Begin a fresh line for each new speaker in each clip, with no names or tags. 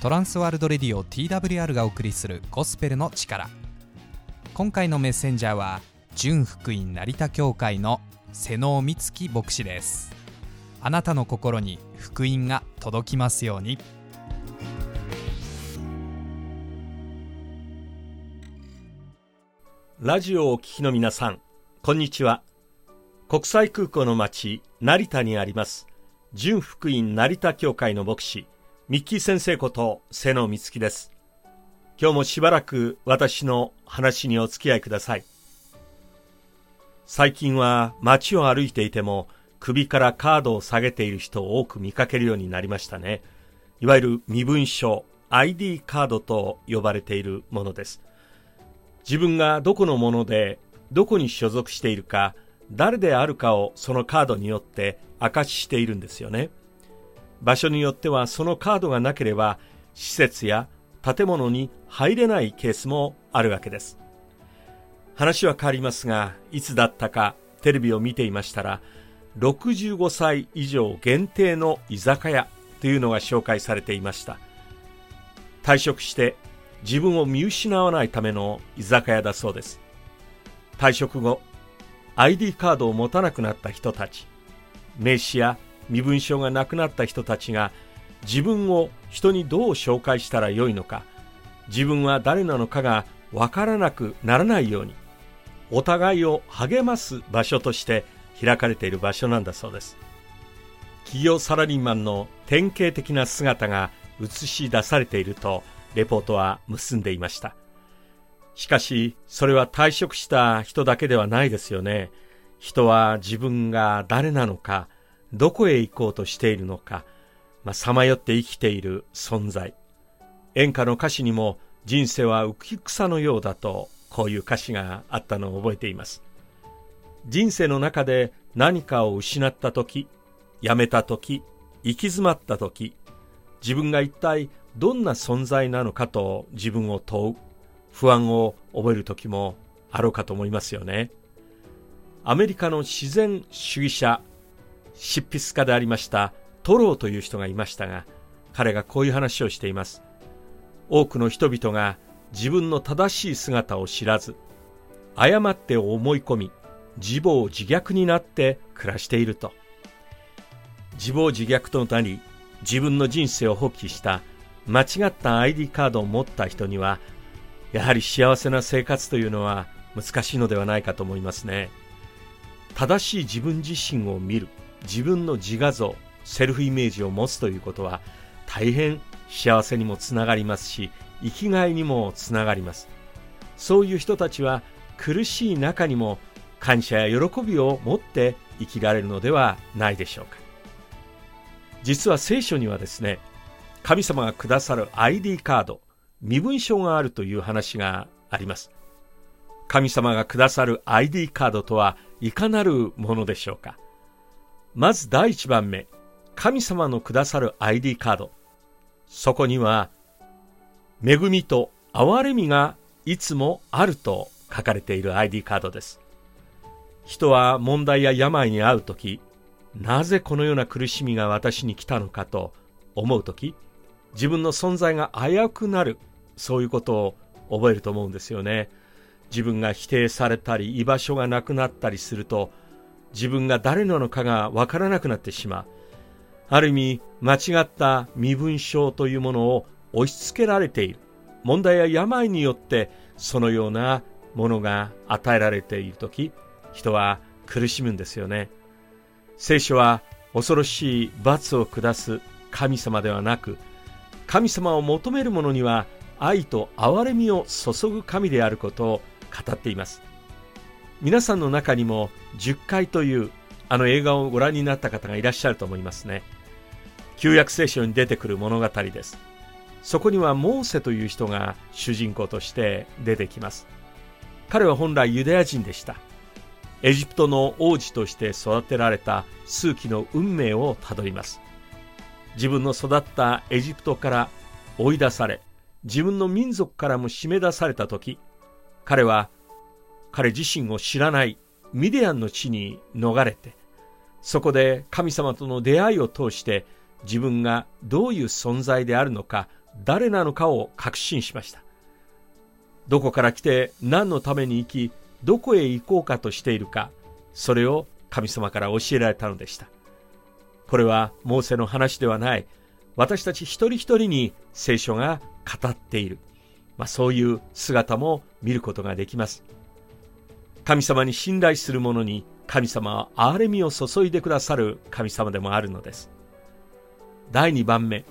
トランスワールドレディオ TWR がお送りするゴスペルの力今回のメッセンジャーは純福音成田教会の瀬能美月牧師です。あなたの心に福音が届きますように。
ラジオをお聞きの皆さんこんにちは。国際空港の町成田にあります純福音成田教会の牧師ミッキー先生こと瀬野美月です。今日もしばらく私の話にお付き合いください。最近は街を歩いていても首からカードを下げている人を多く見かけるようになりましたね。いわゆる身分証、ID カードと呼ばれているものです。自分がどこのもので、どこに所属しているか、誰であるかをそのカードによって証ししているんですよね。場所によってはそのカードがなければ施設や建物に入れないケースもあるわけです。話は変わりますが、いつだったかテレビを見ていましたら、65歳以上限定の居酒屋というのが紹介されていました。退職して自分を見失わないための居酒屋だそうです。退職後、ID カードを持たなくなった人たち、名刺や身分証がなくなった人たちが自分を人にどう紹介したらよいのか自分は誰なのかがわからなくならないようにお互いを励ます場所として開かれている場所なんだそうです。企業サラリーマンの典型的な姿が映し出されているとレポートは結んでいました。しかしそれは退職した人だけではないですよね。人は自分が誰なのかどこへ行こうとしているのか、まあさまよって生きている存在。演歌の歌詞にも人生は浮き草のようだとこういう歌詞があったのを覚えています。人生の中で何かを失った時、やめた時、行き詰まった時、自分が一体どんな存在なのかと自分を問う、不安を覚える時もあろうかと思いますよね。アメリカの自然主義者執筆家でありましたトローという人がいましたが、彼がこういう話をしています。多くの人々が自分の正しい姿を知らず、誤って思い込み、自暴自虐になって暮らしていると。自暴自虐となり、自分の人生を放棄した間違った ID カードを持った人には、やはり幸せな生活というのは難しいのではないかと思いますね。正しい自分自身を見る。自分の自画像セルフイメージを持つということは大変幸せにもつながりますし生きがいにもつながります。そういう人たちは苦しい中にも感謝や喜びを持って生きられるのではないでしょうか。実は聖書にはですね神様がくださる ID カード身分証があるという話があります。神様がくださる ID カードとはいかなるものでしょうか。まず第一番目、神様のくださる ID カード。そこには、恵みと憐れみがいつもあると書かれている ID カードです。人は問題や病に遭うとき、なぜこのような苦しみが私に来たのかと思うとき、自分の存在が危うくなる、そういうことを覚えると思うんですよね。自分が否定されたり、居場所がなくなったりすると、自分が誰なのかがわからなくなってしまう。ある意味、間違った身分証というものを押し付けられている。問題や病によってそのようなものが与えられているとき、人は苦しむんですよね。聖書は恐ろしい罰を下す神様ではなく、神様を求める者には愛と憐れみを注ぐ神であることを語っています。皆さんの中にも10回というあの映画をご覧になった方がいらっしゃると思いますね。旧約聖書に出てくる物語です。そこにはモーセという人が主人公として出てきます。彼は本来ユダヤ人でした。エジプトの王子として育てられた数奇の運命をたどります。自分の育ったエジプトから追い出され、自分の民族からも締め出された時、彼は彼自身を知らないミディアンの地に逃れて、そこで神様との出会いを通して自分がどういう存在であるのか、誰なのかを確信しました。どこから来て何のために生き、どこへ行こうかとしているか、それを神様から教えられたのでした。これはモーセの話ではない、私たち一人一人に聖書が語っている、まあ、そういう姿も見ることができます。神様に信頼する者に神様は憐れみを注いでくださる神様でもあるのです。第2番目、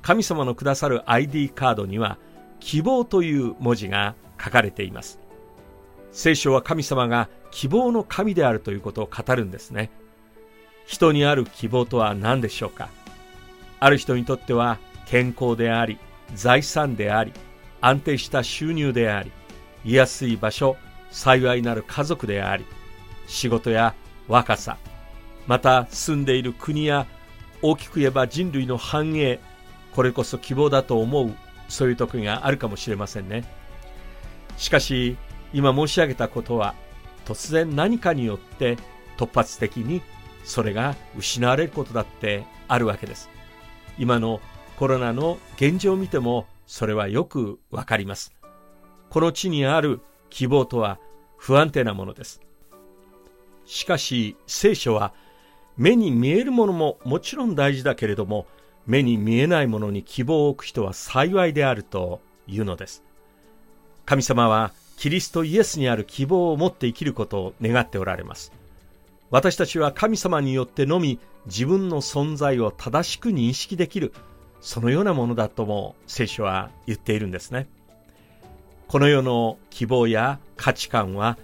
神様のくださる ID カードには希望という文字が書かれています。聖書は神様が希望の神であるということを語るんですね。人にある希望とは何でしょうか？ある人にとっては健康であり、財産であり、安定した収入であり、居やすい場所、幸いなる家族であり、仕事や若さ、また住んでいる国や大きく言えば人類の繁栄、これこそ希望だと思う、そういう時があるかもしれませんね。しかし、今申し上げたことは、突然何かによって突発的にそれが失われることだってあるわけです。今のコロナの現状を見てもそれはよくわかります。この地にある希望とは不安定なものです。しかし聖書は目に見えるものももちろん大事だけれども目に見えないものに希望を置く人は幸いであるというのです。神様はキリストイエスにある希望を持って生きることを願っておられます。私たちは神様によってのみ自分の存在を正しく認識できる、そのようなものだとも聖書は言っているんですね。この世の希望や価値観は、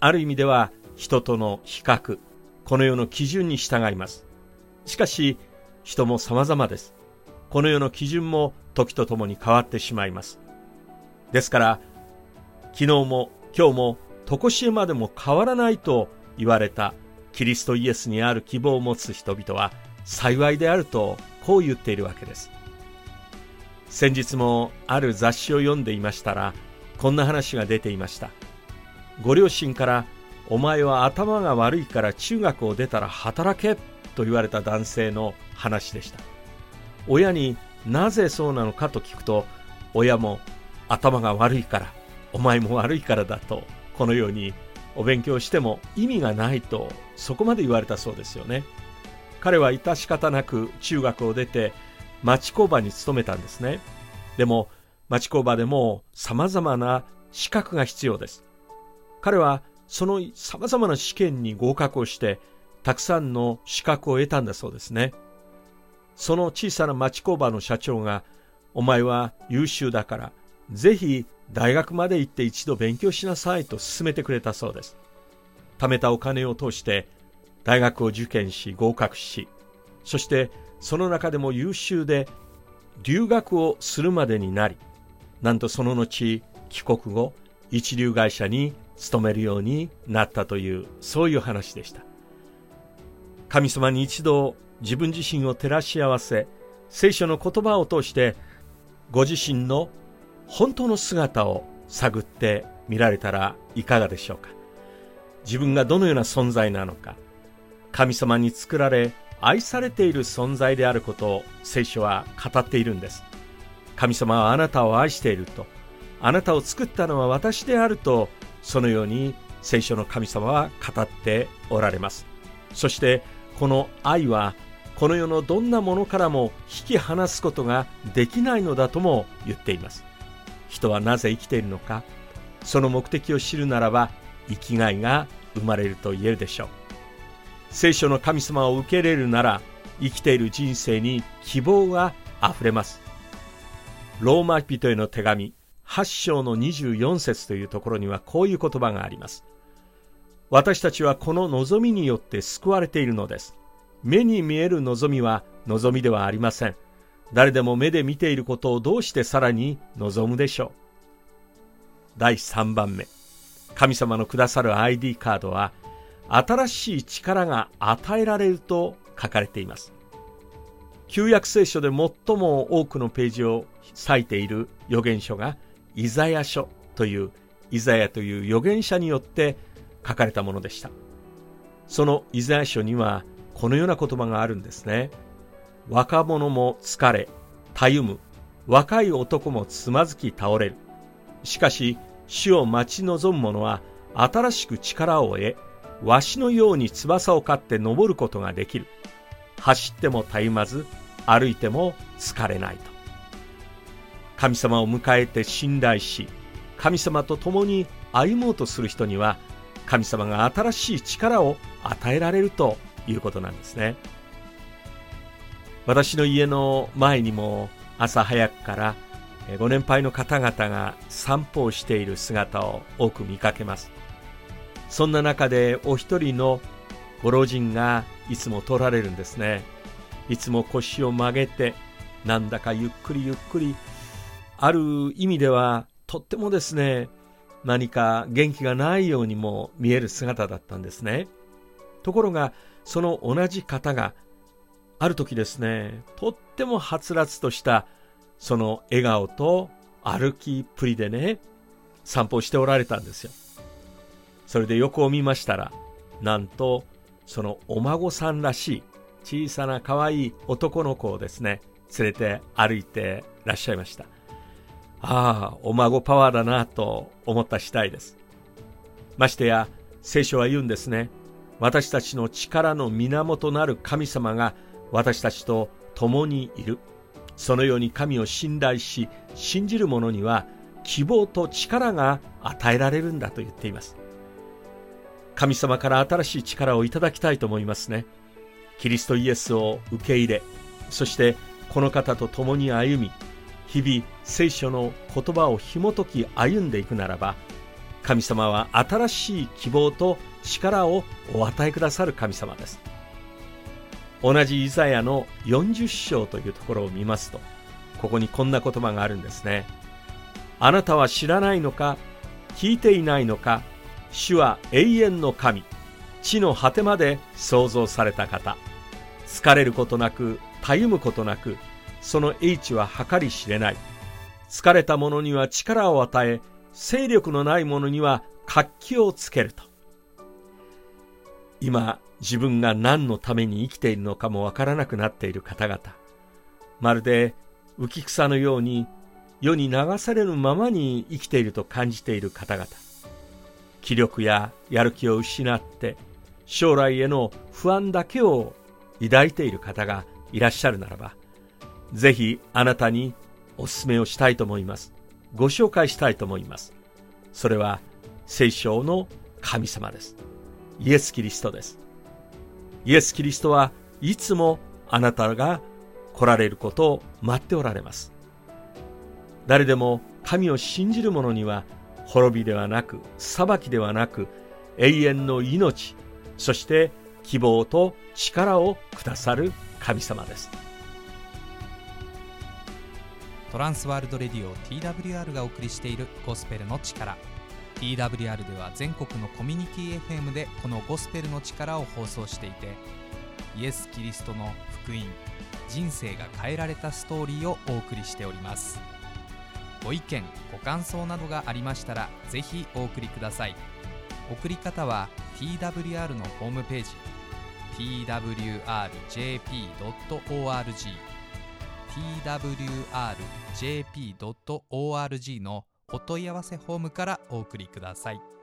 ある意味では人との比較、この世の基準に従います。しかし、人も様々です。この世の基準も時とともに変わってしまいます。ですから、昨日も今日も常しえまでも変わらないと言われたキリストイエスにある希望を持つ人々は幸いであるとこう言っているわけです。先日もある雑誌を読んでいましたらこんな話が出ていました。ご両親からお前は頭が悪いから中学を出たら働けと言われた男性の話でした。親になぜそうなのかと聞くと親も頭が悪いからお前も悪いからだとこのようにお勉強しても意味がないとそこまで言われたそうですよね彼は致し方なく中学を出て町工場に勤めたんですねでも町工場でも様々な資格が必要です彼はその様々な試験に合格をしてたくさんの資格を得たんだそうですねその小さな町工場の社長がお前は優秀だからぜひ大学まで行って一度勉強しなさいと勧めてくれたそうです。貯めたお金を通して大学を受験し合格し、そしてその中でも優秀で留学をするまでになり、なんとその後帰国後一流会社に勤めるようになったというそういう話でした。神様に一度自分自身を照らし合わせ、聖書の言葉を通してご自身の本当の姿を探ってみられたらいかがでしょうか。自分がどのような存在なのか。神様に作られ愛されている存在であることを聖書は語っているんです。神様はあなたを愛していると。あなたを作ったのは私であるとそのように聖書の神様は語っておられます。そしてこの愛はこの世のどんなものからも引き離すことができないのだとも言っています。人はなぜ生きているのかその目的を知るならば生きがいが生まれると言えるでしょう。聖書の神様を受け入れるなら生きている人生に希望があふれます。ローマ人への手紙8章の24節というところにはこういう言葉があります。私たちはこの望みによって救われているのです。目に見える望みは望みではありません。誰でも目で見ていることをどうしてさらに望むでしょう。第3番目。神様のくださる ID カードは新しい力が与えられると書かれています。旧約聖書で最も多くのページを割いている預言書がイザヤ書というイザヤという預言者によって書かれたものでしたそのイザヤ書にはこのような言葉があるんですね若者も疲れ、たゆむ、若い男もつまずき倒れる。しかし、死を待ち望む者は、新しく力を得、わしのように翼を飼って登ることができる。走ってもたゆまず、歩いても疲れないと。神様を迎えて信頼し、神様と共に歩もうとする人には、神様が新しい力を与えられるということなんですね。私の家の前にも朝早くからご年配の方々が散歩をしている姿を多く見かけます。そんな中でお一人のご老人がいつも通られるんですね。いつも腰を曲げて、なんだかゆっくりゆっくり、ある意味ではとってもですね、何か元気がないようにも見える姿だったんですね。ところが、その同じ方が、ある時ですね、とってもはつらつとしたその笑顔と歩きっぷりでね、散歩しておられたんですよ。それで横を見ましたら、なんと、そのお孫さんらしい小さな可愛い男の子をですね、連れて歩いてらっしゃいました。ああ、お孫パワーだなと思った次第です。ましてや、聖書は言うんですね。私たちの力の源なる神様が私たちと共にいる。そのように神を信頼し、信じる者には希望と力が与えられるんだと言っています。神様から新しい力をいただきたいと思いますね。キリストイエスを受け入れ、そしてこの方と共に歩み、日々聖書の言葉を紐解き歩んでいくならば、神様は新しい希望と力をお与えくださる神様です。同じイザヤの40章というところを見ますと、ここにこんな言葉があるんですね。あなたは知らないのか、聞いていないのか、主は永遠の神、地の果てまで創造された方。疲れることなく、たゆむことなく、その英知は計り知れない。疲れた者には力を与え、勢力のない者には活気をつけると。今、自分が何のために生きているのかもわからなくなっている方々。まるで浮草のように世に流されるままに生きていると感じている方々。気力ややる気を失って将来への不安だけを抱いている方がいらっしゃるならば、ぜひあなたにお勧めをしたいと思います。ご紹介したいと思います。それは聖書の神様です。イエス・キリストです。イエス・キリストはいつもあなたが来られることを待っておられます。誰でも神を信じる者には滅びではなく裁きではなく永遠の命そして希望と力をくださる神様です
トランスワールドレディオ TWR がお送りしているゴスペルの力 TWR では全国のコミュニティ FM でこのゴスペルの力を放送していてイエス・キリストの福音人生が変えられたストーリーをお送りしております。ご意見ご感想などがありましたらぜひお送りください。送り方は TWR のホームページ twrjp.org twrjp.org のお問い合わせフォームからお送りください。